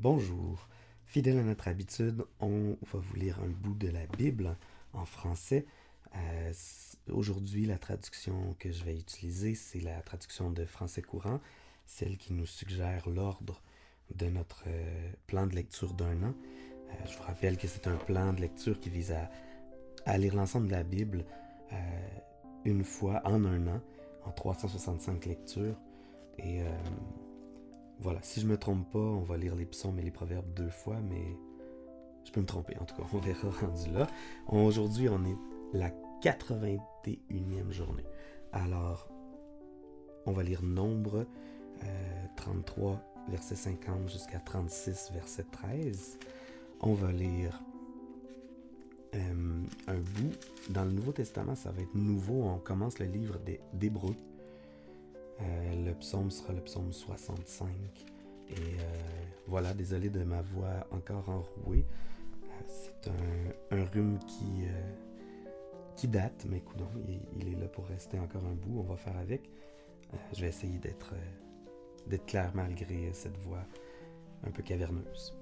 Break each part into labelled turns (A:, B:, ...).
A: Bonjour. Fidèle à notre habitude, on va vous lire un bout de la Bible en français. Euh, aujourd'hui, la traduction que je vais utiliser, c'est la traduction de français courant, celle qui nous suggère l'ordre de notre euh, plan de lecture d'un an. Euh, je vous rappelle que c'est un plan de lecture qui vise à, lire l'ensemble de la Bible une fois en un an, en 365 lectures. Voilà, si je me trompe pas, on va lire les psaumes et les proverbes deux fois, mais je peux me tromper en tout cas, on verra rendu là. Aujourd'hui, on est la 81e journée. Alors, on va lire Nombre 33, euh, verset 50 jusqu'à 36, verset 13. On va lire euh, un bout. Dans le Nouveau Testament, ça va être nouveau. On commence le livre d'Hébreux. Euh, le psaume sera le psaume 65. Et euh, voilà, désolé de ma voix encore enrouée. Euh, c'est un, rhume qui, qui date, mais écoute, il, il, est là pour rester encore un bout. On va faire avec. je vais essayer d'être d'être clair malgré cette voix un peu caverneuse.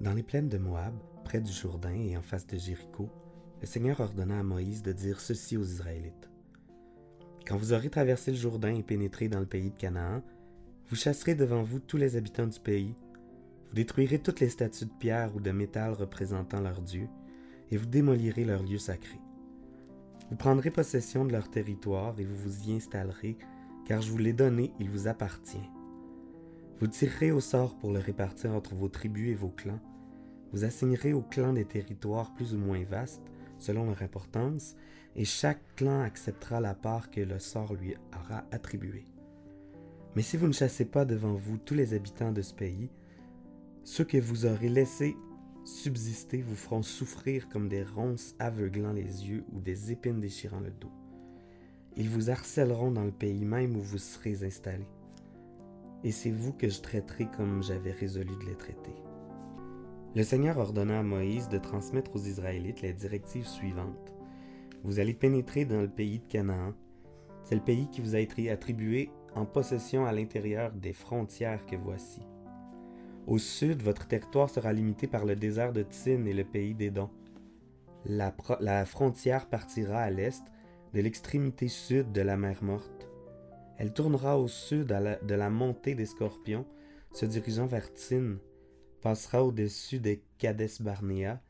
A: Dans les plaines de Moab, près du Jourdain et en face de Jéricho, le Seigneur ordonna à Moïse de dire ceci aux Israélites. Quand vous aurez traversé le Jourdain et pénétré dans le pays de Canaan, vous chasserez devant vous tous les habitants du pays. Vous détruirez toutes les statues de pierre ou de métal représentant leur Dieu, et vous démolirez leurs lieux sacrés. Vous prendrez possession de leur territoire et vous vous y installerez, car je vous l'ai donné, il vous appartient. Vous tirerez au sort pour le répartir entre vos tribus et vos clans. Vous assignerez aux clans des territoires plus ou moins vastes, selon leur importance, et chaque clan acceptera la part que le sort lui aura attribuée. Mais si vous ne chassez pas devant vous tous les habitants de ce pays, ceux que vous aurez laissés subsister vous feront souffrir comme des ronces aveuglant les yeux ou des épines déchirant le dos. Ils vous harcèleront dans le pays même où vous serez installés. Et c'est vous que je traiterai comme j'avais résolu de les traiter. Le Seigneur ordonna à Moïse de transmettre aux Israélites les directives suivantes. Vous allez pénétrer dans le pays de Canaan. C'est le pays qui vous a été attribué en possession à l'intérieur des frontières que voici. Au sud, votre territoire sera limité par le désert de Tsin et le pays d'Édon. La, frontière partira à l'est de l'extrémité sud de la mer Morte. Elle tournera au sud de la montée des Scorpions, se dirigeant vers Tsin passera au-dessus des Kades Barnea,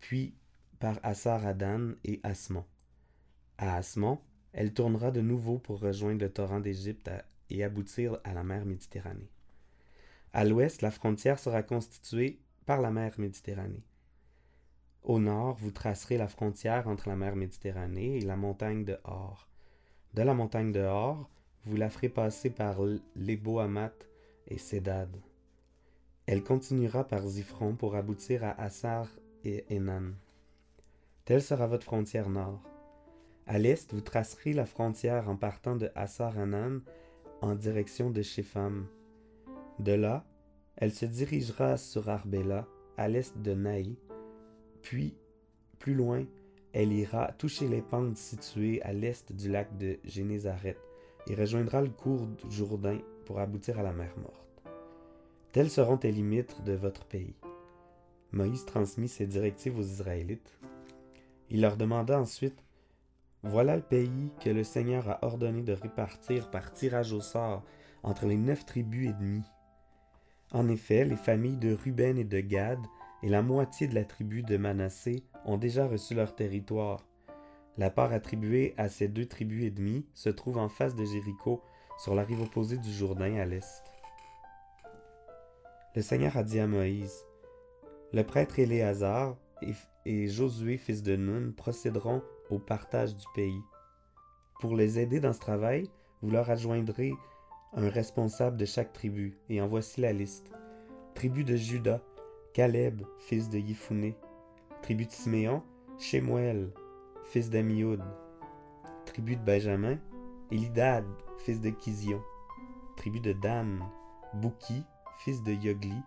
A: puis par Assar Adan et Asmon. À Asmon, elle tournera de nouveau pour rejoindre le torrent d'Égypte et aboutir à la mer Méditerranée. À l'ouest, la frontière sera constituée par la mer Méditerranée. Au nord, vous tracerez la frontière entre la mer Méditerranée et la montagne de Hor. De la montagne de Hor, vous la ferez passer par Lebo Amat et Sedad. Elle continuera par Zifron pour aboutir à Assar et Enan. Telle sera votre frontière nord. À l'est, vous tracerez la frontière en partant de Assar Enan en direction de Shepham. De là, elle se dirigera sur Arbela, à l'est de Naï, puis, plus loin, elle ira toucher les pentes situées à l'est du lac de Génézaret et rejoindra le cours du Jourdain pour aboutir à la mer Morte. Telles seront les limites de votre pays. Moïse transmit ces directives aux Israélites. Il leur demanda ensuite Voilà le pays que le Seigneur a ordonné de répartir par tirage au sort entre les neuf tribus et demie. En effet, les familles de Ruben et de Gad et la moitié de la tribu de Manassé ont déjà reçu leur territoire. La part attribuée à ces deux tribus et demie se trouve en face de Jéricho, sur la rive opposée du Jourdain à l'est. Le Seigneur a dit à Moïse, Le prêtre Éléazar et, Josué, fils de Nun, procéderont au partage du pays. Pour les aider dans ce travail, vous leur adjoindrez un responsable de chaque tribu, et en voici la liste. Tribu de Juda, Caleb, fils de Yifouné. Tribu de Siméon, Shemuel, fils d'Amioud. Tribu de Benjamin, Elidad, fils de Kizion. Tribu de Dan, Bouki, fils de Yogli,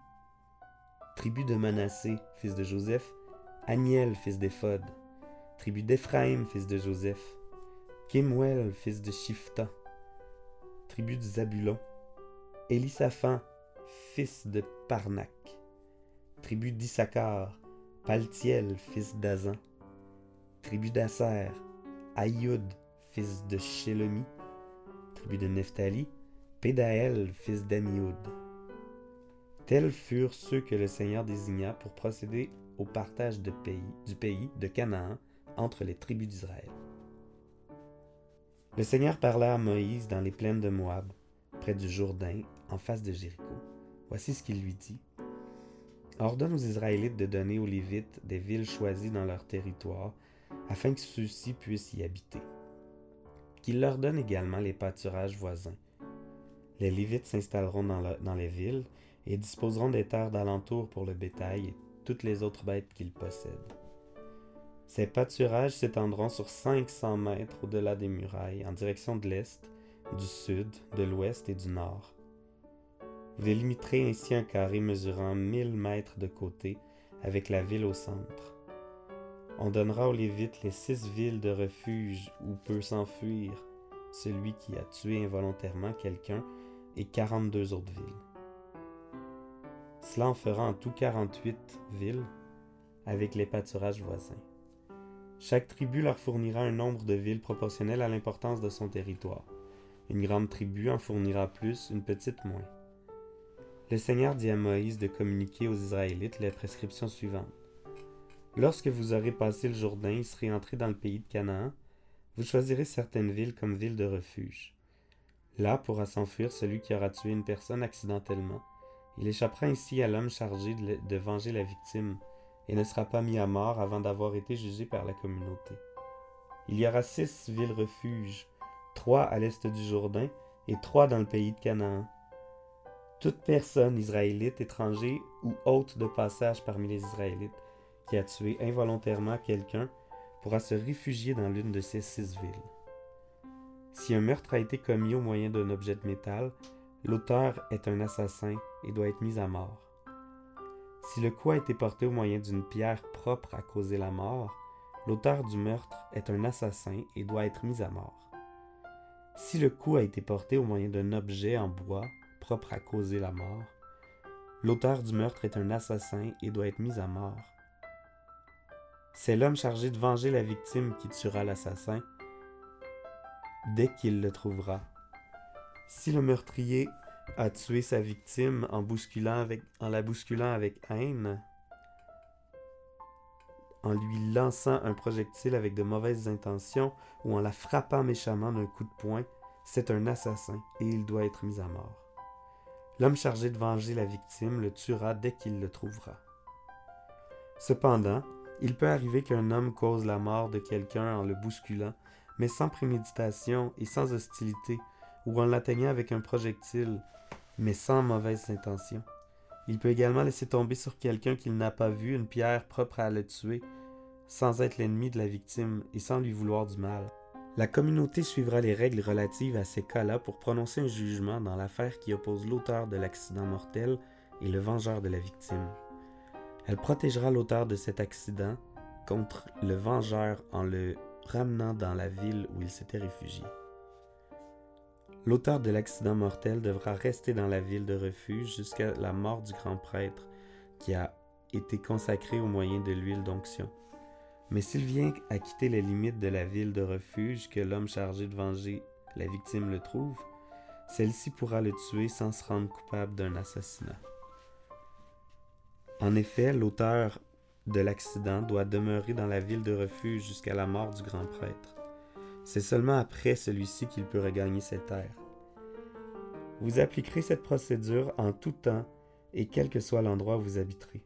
A: tribu de Manassé, fils de Joseph, Aniel, fils d'Ephod, tribu d'Éphraïm, fils de Joseph, Kemuel, fils de Shifta, tribu de Zabulon, Elisaphan, fils de Parnac. Tribu d'Issachar, Paltiel, fils d'Azan. Tribu d'Asser, Aïoud, fils de Shelomi. Tribu de Nephtali, Pédaël, fils d'Amioud. Tels furent ceux que le Seigneur désigna pour procéder au partage du pays de Canaan entre les tribus d'Israël. Le Seigneur parla à Moïse dans les plaines de Moab, près du Jourdain, en face de Jéricho. Voici ce qu'il lui dit. Ordonne aux Israélites de donner aux Lévites des villes choisies dans leur territoire, afin que ceux-ci puissent y habiter. Qu'il leur donne également les pâturages voisins. Les Lévites s'installeront dans les villes et disposeront des terres d'alentour pour le bétail et toutes les autres bêtes qu'ils possèdent. Ces pâturages s'étendront sur 500 mètres au-delà des murailles, en direction de l'est, du sud, de l'ouest et du nord. Vous délimiterez ainsi un carré mesurant 1000 mètres de côté, avec la ville au centre. On donnera aux Lévites les six villes de refuge où peut s'enfuir celui qui a tué involontairement quelqu'un et 42 autres villes. Cela en fera en tout 48 villes avec les pâturages voisins. Chaque tribu leur fournira un nombre de villes proportionnel à l'importance de son territoire. Une grande tribu en fournira plus, une petite moins. Le Seigneur dit à Moïse de communiquer aux Israélites les prescriptions suivantes. Lorsque vous aurez passé le Jourdain et serez entré dans le pays de Canaan, vous choisirez certaines villes comme villes de refuge. Là pourra s'enfuir celui qui aura tué une personne accidentellement il échappera ainsi à l'homme chargé de, venger la victime, et ne sera pas mis à mort avant d'avoir été jugé par la communauté. Il y aura six villes refuges, trois à l'est du Jourdain et trois dans le pays de Canaan. Toute personne israélite, étranger ou hôte de passage parmi les Israélites qui a tué involontairement quelqu'un pourra se réfugier dans l'une de ces six villes. Si un meurtre a été commis au moyen d'un objet de métal, L'auteur est un assassin et doit être mis à mort. Si le coup a été porté au moyen d'une pierre propre à causer la mort, l'auteur du meurtre est un assassin et doit être mis à mort. Si le coup a été porté au moyen d'un objet en bois propre à causer la mort, l'auteur du meurtre est un assassin et doit être mis à mort. C'est l'homme chargé de venger la victime qui tuera l'assassin dès qu'il le trouvera. Si le meurtrier a tué sa victime en, bousculant avec, la bousculant avec haine, en lui lançant un projectile avec de mauvaises intentions ou en la frappant méchamment d'un coup de poing, c'est un assassin et il doit être mis à mort. L'homme chargé de venger la victime le tuera dès qu'il le trouvera. Cependant, il peut arriver qu'un homme cause la mort de quelqu'un en le bousculant, mais sans préméditation et sans hostilité, ou en l'atteignant avec un projectile, mais sans mauvaise intention. Il peut également laisser tomber sur quelqu'un qu'il n'a pas vu une pierre propre à le tuer, sans être l'ennemi de la victime et sans lui vouloir du mal. La communauté suivra les règles relatives à ces cas-là pour prononcer un jugement dans l'affaire qui oppose l'auteur de l'accident mortel et le vengeur de la victime. Elle protégera l'auteur de cet accident contre le vengeur en le ramenant dans la ville où il s'était réfugié. L'auteur de l'accident mortel devra rester dans la ville de refuge jusqu'à la mort du grand prêtre qui a été consacré au moyen de l'huile d'onction. Mais s'il vient à quitter les limites de la ville de refuge que l'homme chargé de venger la victime le trouve, celle-ci pourra le tuer sans se rendre coupable d'un assassinat. En effet, l'auteur de l'accident doit demeurer dans la ville de refuge jusqu'à la mort du grand prêtre. C'est seulement après celui-ci qu'il peut regagner ses terres. Vous appliquerez cette procédure en tout temps et quel que soit l'endroit où vous habiterez.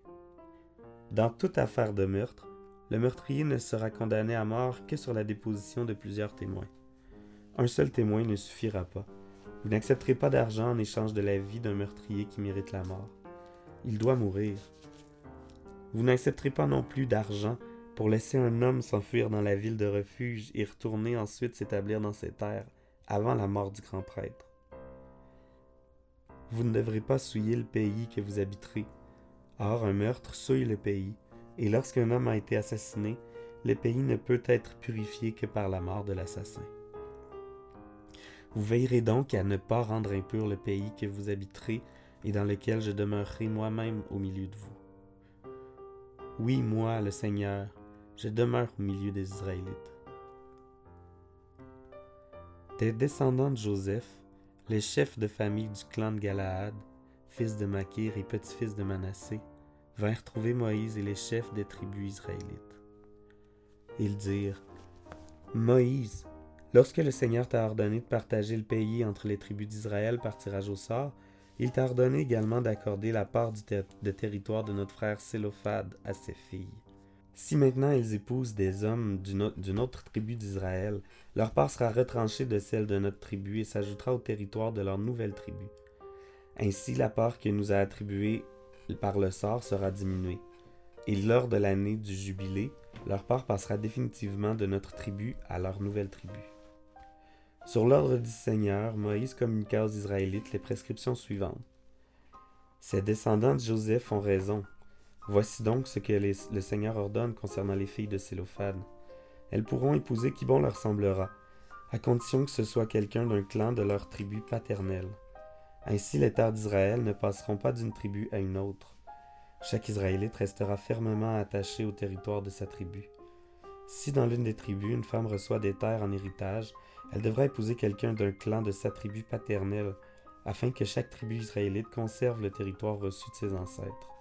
A: Dans toute affaire de meurtre, le meurtrier ne sera condamné à mort que sur la déposition de plusieurs témoins. Un seul témoin ne suffira pas. Vous n'accepterez pas d'argent en échange de la vie d'un meurtrier qui mérite la mort. Il doit mourir. Vous n'accepterez pas non plus d'argent pour laisser un homme s'enfuir dans la ville de refuge et retourner ensuite s'établir dans ses terres avant la mort du grand prêtre. Vous ne devrez pas souiller le pays que vous habiterez. Or, un meurtre souille le pays, et lorsqu'un homme a été assassiné, le pays ne peut être purifié que par la mort de l'assassin. Vous veillerez donc à ne pas rendre impur le pays que vous habiterez et dans lequel je demeurerai moi-même au milieu de vous. Oui, moi, le Seigneur, je demeure au milieu des Israélites. Des descendants de Joseph, les chefs de famille du clan de Galaad, fils de Makir et petit-fils de Manassé, vinrent trouver Moïse et les chefs des tribus israélites. Ils dirent Moïse, lorsque le Seigneur t'a ordonné de partager le pays entre les tribus d'Israël par tirage au sort, il t'a ordonné également d'accorder la part du de territoire de notre frère Sélophade à ses filles. Si maintenant ils épousent des hommes d'une autre tribu d'Israël, leur part sera retranchée de celle de notre tribu et s'ajoutera au territoire de leur nouvelle tribu. Ainsi, la part que nous a attribuée par le sort sera diminuée. Et lors de l'année du jubilé, leur part passera définitivement de notre tribu à leur nouvelle tribu. Sur l'ordre du Seigneur, Moïse communiqua aux Israélites les prescriptions suivantes. Ces descendants de Joseph ont raison. Voici donc ce que le Seigneur ordonne concernant les filles de Sélophane. Elles pourront épouser qui bon leur semblera, à condition que ce soit quelqu'un d'un clan de leur tribu paternelle. Ainsi les terres d'Israël ne passeront pas d'une tribu à une autre. Chaque Israélite restera fermement attaché au territoire de sa tribu. Si dans l'une des tribus une femme reçoit des terres en héritage, elle devra épouser quelqu'un d'un clan de sa tribu paternelle, afin que chaque tribu israélite conserve le territoire reçu de ses ancêtres.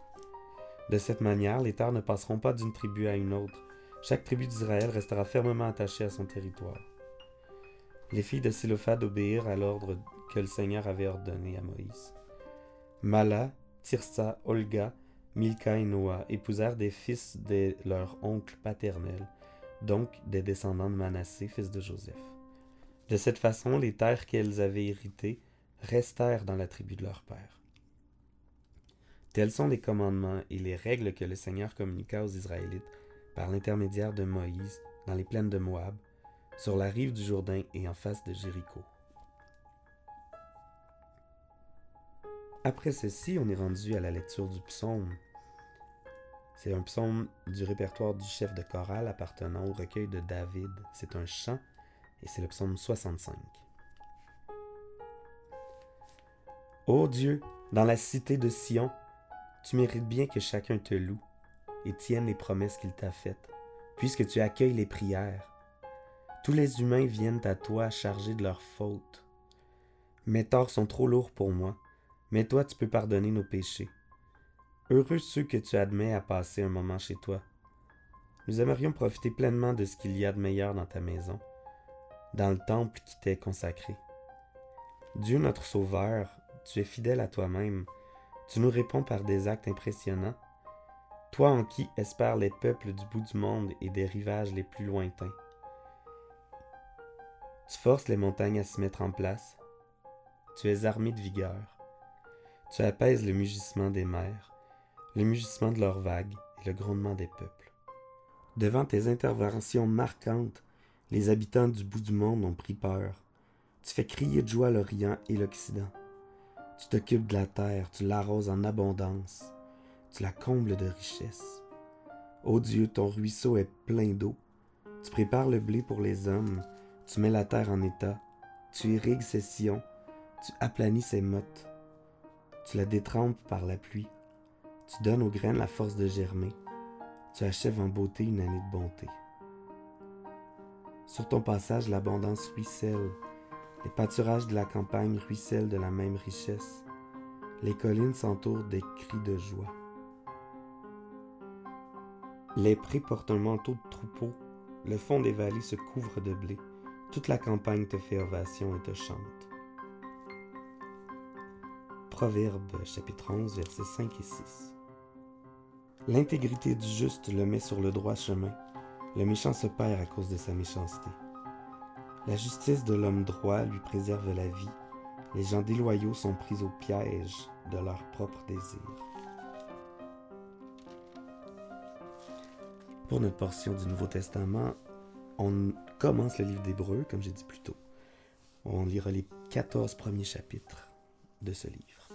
A: De cette manière, les terres ne passeront pas d'une tribu à une autre. Chaque tribu d'Israël restera fermement attachée à son territoire. Les filles de Sélophade obéirent à l'ordre que le Seigneur avait ordonné à Moïse. Mala, Tirsa, Olga, Milka et Noah épousèrent des fils de leur oncle paternel, donc des descendants de Manassé, fils de Joseph. De cette façon, les terres qu'elles avaient héritées restèrent dans la tribu de leur père. Tels sont les commandements et les règles que le Seigneur communiqua aux Israélites par l'intermédiaire de Moïse dans les plaines de Moab, sur la rive du Jourdain et en face de Jéricho. Après ceci, on est rendu à la lecture du psaume. C'est un psaume du répertoire du chef de chorale appartenant au recueil de David. C'est un chant et c'est le psaume 65. Ô Dieu, dans la cité de Sion, tu mérites bien que chacun te loue et tienne les promesses qu'il t'a faites, puisque tu accueilles les prières. Tous les humains viennent à toi chargés de leurs fautes. Mes torts sont trop lourds pour moi, mais toi tu peux pardonner nos péchés. Heureux ceux que tu admets à passer un moment chez toi. Nous aimerions profiter pleinement de ce qu'il y a de meilleur dans ta maison dans le temple qui t'est consacré. Dieu notre Sauveur, tu es fidèle à toi-même, tu nous réponds par des actes impressionnants, toi en qui espèrent les peuples du bout du monde et des rivages les plus lointains. Tu forces les montagnes à se mettre en place, tu es armé de vigueur, tu apaises le mugissement des mers, le mugissement de leurs vagues et le grondement des peuples. Devant tes interventions marquantes, les habitants du bout du monde ont pris peur. Tu fais crier de joie l'Orient et l'Occident. Tu t'occupes de la terre, tu l'arroses en abondance, tu la combles de richesses. Ô Dieu, ton ruisseau est plein d'eau. Tu prépares le blé pour les hommes, tu mets la terre en état, tu irrigues ses sillons, tu aplanis ses mottes, tu la détrempes par la pluie, tu donnes aux graines la force de germer, tu achèves en beauté une année de bonté. Sur ton passage, l'abondance ruisselle. Les pâturages de la campagne ruissellent de la même richesse. Les collines s'entourent des cris de joie. Les prés portent un manteau de troupeau. Le fond des vallées se couvre de blé. Toute la campagne te fait ovation et te chante. Proverbe chapitre 11 versets 5 et 6. L'intégrité du juste le met sur le droit chemin le méchant se perd à cause de sa méchanceté. La justice de l'homme droit lui préserve la vie. Les gens déloyaux sont pris au piège de leurs propres désirs. Pour notre portion du Nouveau Testament, on commence le livre d'Hébreu, comme j'ai dit plus tôt. On lira les 14 premiers chapitres de ce livre.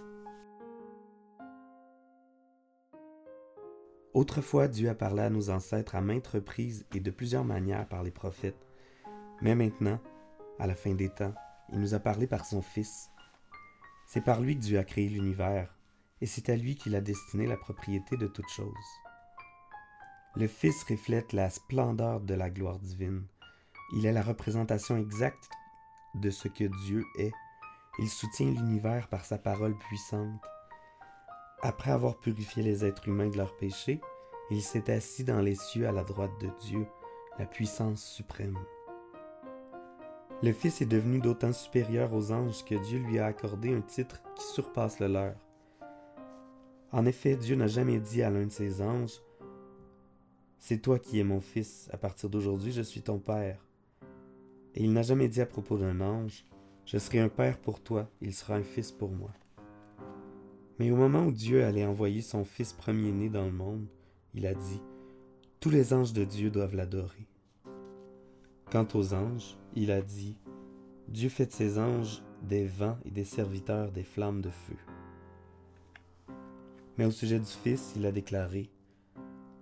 A: Autrefois, Dieu a parlé à nos ancêtres à maintes reprises et de plusieurs manières par les prophètes. Mais maintenant, à la fin des temps, il nous a parlé par son Fils. C'est par lui que Dieu a créé l'univers, et c'est à lui qu'il a destiné la propriété de toutes choses. Le Fils reflète la splendeur de la gloire divine. Il est la représentation exacte de ce que Dieu est. Il soutient l'univers par sa parole puissante. Après avoir purifié les êtres humains de leurs péchés, il s'est assis dans les cieux à la droite de Dieu, la puissance suprême. Le Fils est devenu d'autant supérieur aux anges que Dieu lui a accordé un titre qui surpasse le leur. En effet, Dieu n'a jamais dit à l'un de ses anges, C'est toi qui es mon Fils, à partir d'aujourd'hui je suis ton Père. Et il n'a jamais dit à propos d'un ange, Je serai un Père pour toi, il sera un Fils pour moi. Mais au moment où Dieu allait envoyer son Fils premier-né dans le monde, il a dit, Tous les anges de Dieu doivent l'adorer. Quant aux anges, il a dit, Dieu fait de ses anges des vents et des serviteurs des flammes de feu. Mais au sujet du Fils, il a déclaré,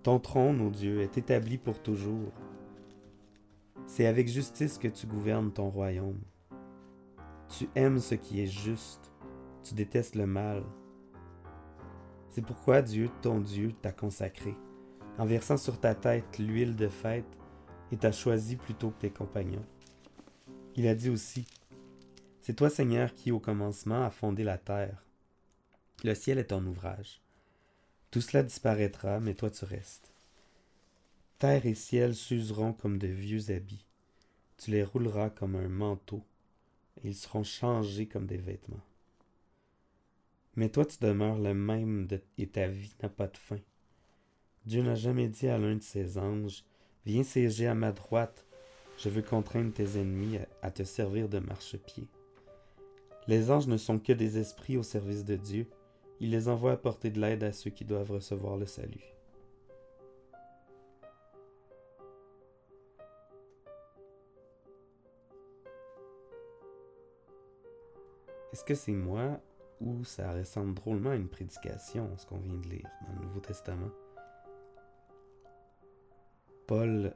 A: Ton trône, ô Dieu, est établi pour toujours. C'est avec justice que tu gouvernes ton royaume. Tu aimes ce qui est juste, tu détestes le mal. C'est pourquoi Dieu, ton Dieu, t'a consacré, en versant sur ta tête l'huile de fête, et t'a choisi plutôt que tes compagnons. Il a dit aussi, C'est toi Seigneur qui au commencement a fondé la terre. Le ciel est ton ouvrage. Tout cela disparaîtra, mais toi tu restes. Terre et ciel s'useront comme de vieux habits. Tu les rouleras comme un manteau, et ils seront changés comme des vêtements. Mais toi tu demeures le même et ta vie n'a pas de fin. Dieu n'a jamais dit à l'un de ses anges, Viens siéger à ma droite, je veux contraindre tes ennemis à te servir de marchepied. Les anges ne sont que des esprits au service de Dieu, il les envoie apporter de l'aide à ceux qui doivent recevoir le salut. Est-ce que c'est moi ou ça ressemble drôlement à une prédication, ce qu'on vient de lire dans le Nouveau Testament? Paul,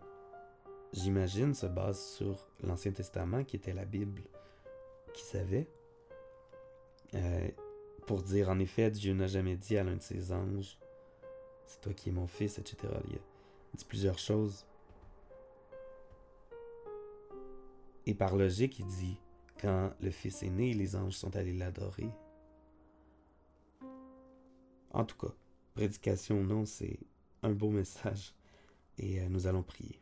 A: j'imagine, se base sur l'Ancien Testament, qui était la Bible qu'il savait. Euh, pour dire en effet, Dieu n'a jamais dit à l'un de ses anges, c'est toi qui es mon fils, etc. Il dit plusieurs choses. Et par logique, il dit, quand le fils est né, les anges sont allés l'adorer. En tout cas, prédication non, c'est un beau message. Et euh, nous allons prier.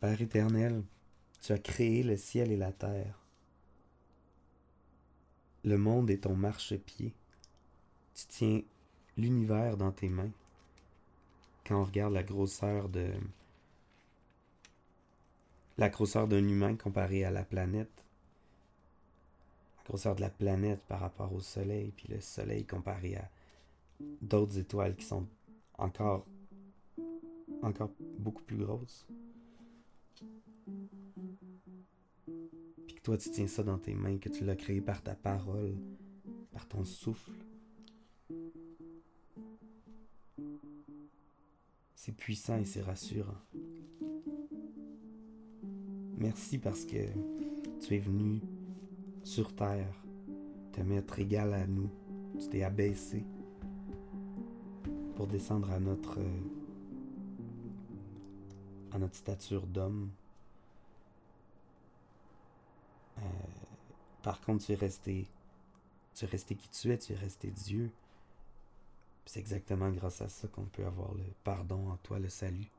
A: Père éternel, tu as créé le ciel et la terre. Le monde est ton marchepied. Tu tiens l'univers dans tes mains. Quand on regarde la grosseur de la grosseur d'un humain comparé à la planète, la de la planète par rapport au soleil, puis le soleil comparé à d'autres étoiles qui sont encore encore beaucoup plus grosses. Puis que toi, tu tiens ça dans tes mains, que tu l'as créé par ta parole, par ton souffle. C'est puissant et c'est rassurant. Merci parce que tu es venu sur terre te mettre égal à nous. Tu t'es abaissé pour descendre à notre à notre stature d'homme euh, par contre, tu es resté. Tu es resté qui tu es, tu es resté Dieu. C'est exactement grâce à ça qu'on peut avoir le pardon en toi, le salut.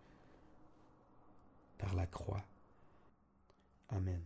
A: Par la croix. Amen.